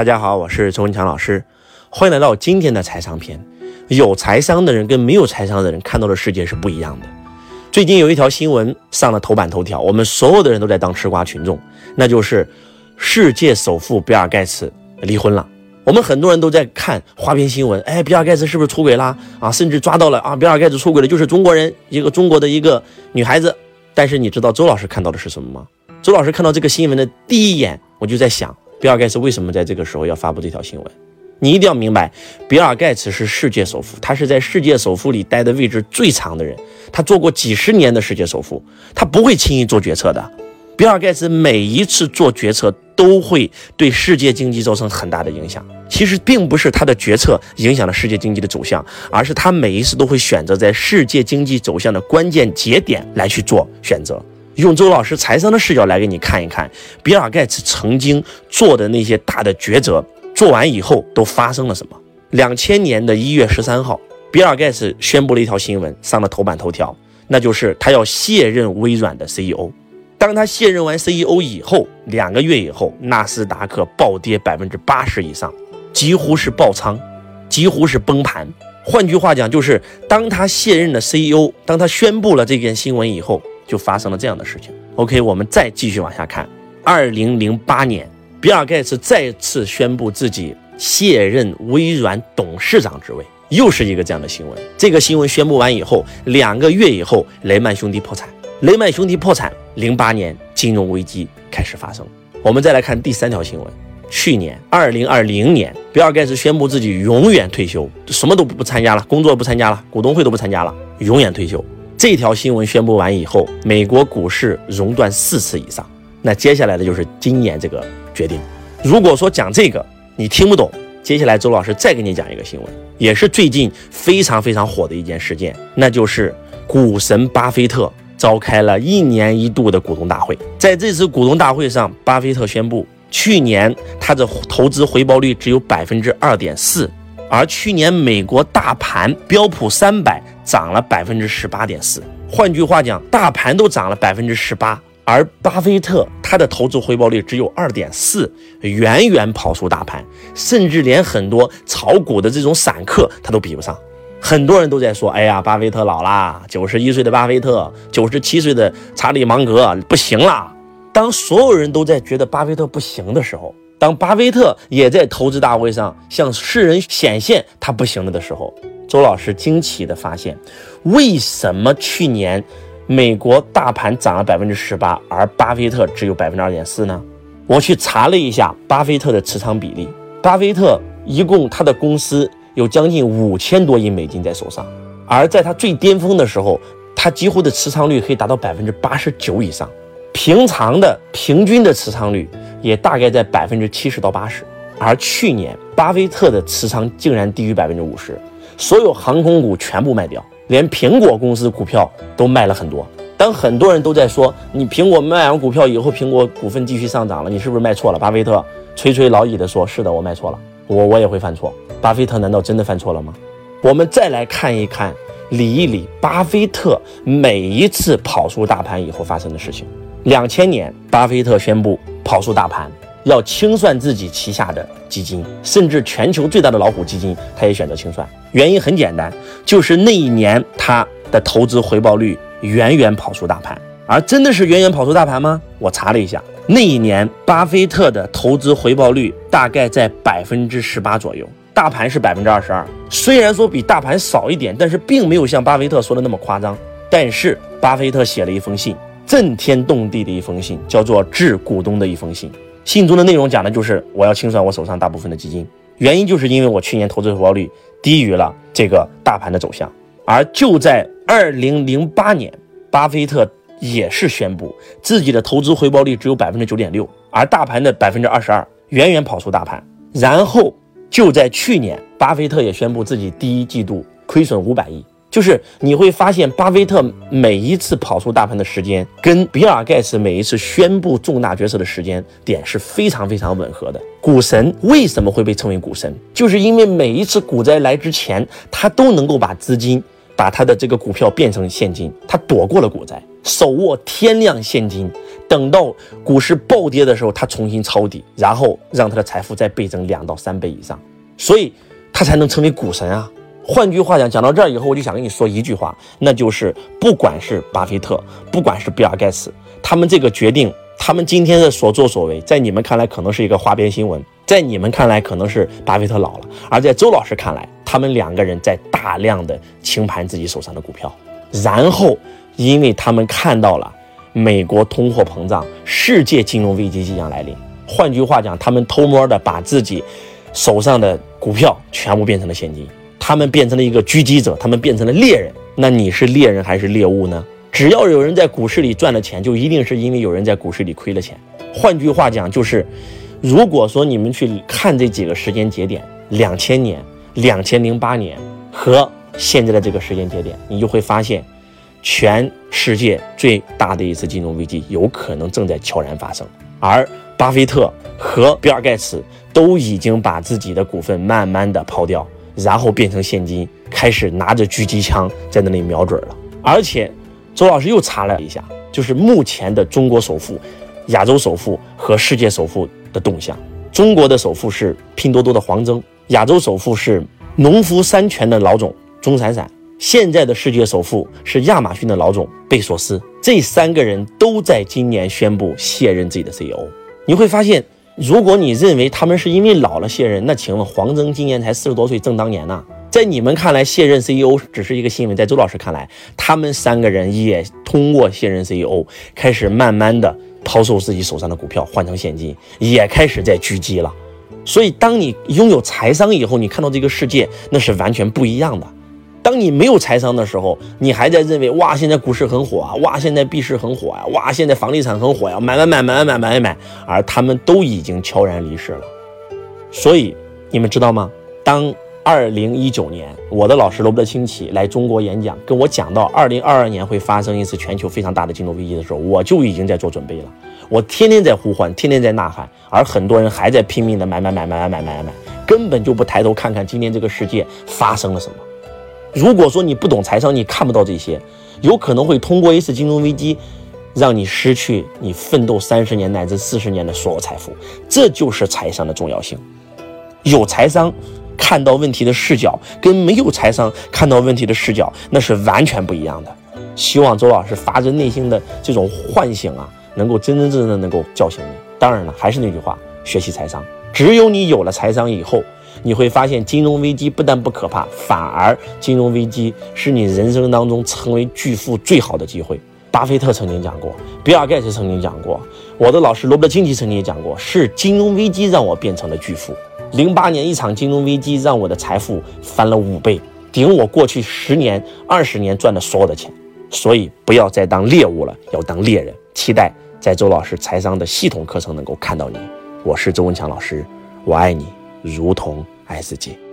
大家好，我是周文强老师，欢迎来到今天的财商篇。有财商的人跟没有财商的人看到的世界是不一样的。最近有一条新闻上了头版头条，我们所有的人都在当吃瓜群众，那就是世界首富比尔盖茨离婚了。我们很多人都在看花边新闻，哎，比尔盖茨是不是出轨啦？啊，甚至抓到了啊，比尔盖茨出轨的就是中国人，一个中国的一个女孩子。但是你知道周老师看到的是什么吗？周老师看到这个新闻的第一眼，我就在想，比尔盖茨为什么在这个时候要发布这条新闻？你一定要明白，比尔盖茨是世界首富，他是在世界首富里待的位置最长的人，他做过几十年的世界首富，他不会轻易做决策的。比尔盖茨每一次做决策都会对世界经济造成很大的影响。其实并不是他的决策影响了世界经济的走向，而是他每一次都会选择在世界经济走向的关键节点来去做选择。用周老师财商的视角来给你看一看，比尔盖茨曾经做的那些大的抉择，做完以后都发生了什么？两千年的一月十三号，比尔盖茨宣布了一条新闻，上了头版头条，那就是他要卸任微软的 CEO。当他卸任完 CEO 以后，两个月以后，纳斯达克暴跌百分之八十以上，几乎是爆仓，几乎是崩盘。换句话讲，就是当他卸任了 CEO，当他宣布了这件新闻以后。就发生了这样的事情。OK，我们再继续往下看。二零零八年，比尔盖茨再次宣布自己卸任微软董事长职位，又是一个这样的新闻。这个新闻宣布完以后，两个月以后，雷曼兄弟破产。雷曼兄弟破产，零八年金融危机开始发生。我们再来看第三条新闻。去年二零二零年，比尔盖茨宣布自己永远退休，什么都不参加了，工作不参加了，股东会都不参加了，永远退休。这条新闻宣布完以后，美国股市熔断四次以上。那接下来的就是今年这个决定。如果说讲这个你听不懂，接下来周老师再给你讲一个新闻，也是最近非常非常火的一件事件，那就是股神巴菲特召开了一年一度的股东大会。在这次股东大会上，巴菲特宣布，去年他的投资回报率只有百分之二点四。而去年美国大盘标普三百涨了百分之十八点四，换句话讲，大盘都涨了百分之十八，而巴菲特他的投资回报率只有二点四，远远跑输大盘，甚至连很多炒股的这种散客他都比不上。很多人都在说：“哎呀，巴菲特老啦，九十一岁的巴菲特，九十七岁的查理芒格不行啦。”当所有人都在觉得巴菲特不行的时候，当巴菲特也在投资大会上向世人显现他不行了的时候，周老师惊奇的发现，为什么去年美国大盘涨了百分之十八，而巴菲特只有百分之二点四呢？我去查了一下巴菲特的持仓比例，巴菲特一共他的公司有将近五千多亿美金在手上，而在他最巅峰的时候，他几乎的持仓率可以达到百分之八十九以上。平常的平均的持仓率也大概在百分之七十到八十，而去年巴菲特的持仓竟然低于百分之五十，所有航空股全部卖掉，连苹果公司股票都卖了很多。当很多人都在说你苹果卖完股票以后，苹果股份继续上涨了，你是不是卖错了？巴菲特垂垂老矣的说：“是的，我卖错了，我我也会犯错。”巴菲特难道真的犯错了吗？我们再来看一看，理一理巴菲特每一次跑输大盘以后发生的事情。两千年，巴菲特宣布跑输大盘，要清算自己旗下的基金，甚至全球最大的老虎基金，他也选择清算。原因很简单，就是那一年他的投资回报率远远跑输大盘。而真的是远远跑输大盘吗？我查了一下，那一年巴菲特的投资回报率大概在百分之十八左右，大盘是百分之二十二。虽然说比大盘少一点，但是并没有像巴菲特说的那么夸张。但是巴菲特写了一封信。震天动地的一封信，叫做致股东的一封信。信中的内容讲的就是我要清算我手上大部分的基金，原因就是因为我去年投资回报率低于了这个大盘的走向。而就在二零零八年，巴菲特也是宣布自己的投资回报率只有百分之九点六，而大盘的百分之二十二，远远跑出大盘。然后就在去年，巴菲特也宣布自己第一季度亏损五百亿。就是你会发现，巴菲特每一次跑出大盘的时间，跟比尔盖茨每一次宣布重大决策的时间点是非常非常吻合的。股神为什么会被称为股神？就是因为每一次股灾来之前，他都能够把资金、把他的这个股票变成现金，他躲过了股灾。手握天量现金，等到股市暴跌的时候，他重新抄底，然后让他的财富再倍增两到三倍以上，所以他才能成为股神啊。换句话讲，讲到这儿以后，我就想跟你说一句话，那就是不管是巴菲特，不管是比尔盖茨，他们这个决定，他们今天的所作所为，在你们看来可能是一个花边新闻，在你们看来可能是巴菲特老了，而在周老师看来，他们两个人在大量的清盘自己手上的股票，然后。因为他们看到了美国通货膨胀、世界金融危机即将来临。换句话讲，他们偷摸的把自己手上的股票全部变成了现金，他们变成了一个狙击者，他们变成了猎人。那你是猎人还是猎物呢？只要有人在股市里赚了钱，就一定是因为有人在股市里亏了钱。换句话讲，就是如果说你们去看这几个时间节点，两千年、两千零八年和现在的这个时间节点，你就会发现。全世界最大的一次金融危机有可能正在悄然发生，而巴菲特和比尔盖茨都已经把自己的股份慢慢的抛掉，然后变成现金，开始拿着狙击枪在那里瞄准了。而且，周老师又查了一下，就是目前的中国首富、亚洲首富和世界首富的动向。中国的首富是拼多多的黄峥，亚洲首富是农夫山泉的老总钟闪闪。现在的世界首富是亚马逊的老总贝索斯，这三个人都在今年宣布卸任自己的 CEO。你会发现，如果你认为他们是因为老了卸任，那请问黄峥今年才四十多岁，正当年呢？在你们看来，卸任 CEO 只是一个新闻，在周老师看来，他们三个人也通过卸任 CEO 开始慢慢的抛售自己手上的股票换成现金，也开始在狙击了。所以，当你拥有财商以后，你看到这个世界那是完全不一样的。当你没有财商的时候，你还在认为哇，现在股市很火啊，哇，现在币市很火呀，哇，现在房地产很火呀，买买买买买买买买，而他们都已经悄然离世了。所以你们知道吗？当二零一九年我的老师罗伯特清崎来中国演讲，跟我讲到二零二二年会发生一次全球非常大的金融危机的时候，我就已经在做准备了。我天天在呼唤，天天在呐喊，而很多人还在拼命的买买买买买买买买，根本就不抬头看看今天这个世界发生了什么。如果说你不懂财商，你看不到这些，有可能会通过一次金融危机，让你失去你奋斗三十年乃至四十年的所有财富。这就是财商的重要性。有财商看到问题的视角，跟没有财商看到问题的视角，那是完全不一样的。希望周老师发自内心的这种唤醒啊，能够真真正正的能够叫醒你。当然了，还是那句话，学习财商。只有你有了财商以后。你会发现，金融危机不但不可怕，反而金融危机是你人生当中成为巨富最好的机会。巴菲特曾经讲过，比尔盖茨曾经讲过，我的老师罗伯特清崎曾经也讲过，是金融危机让我变成了巨富。零八年一场金融危机让我的财富翻了五倍，顶我过去十年、二十年赚的所有的钱。所以不要再当猎物了，要当猎人。期待在周老师财商的系统课程能够看到你。我是周文强老师，我爱你。如同爱自己。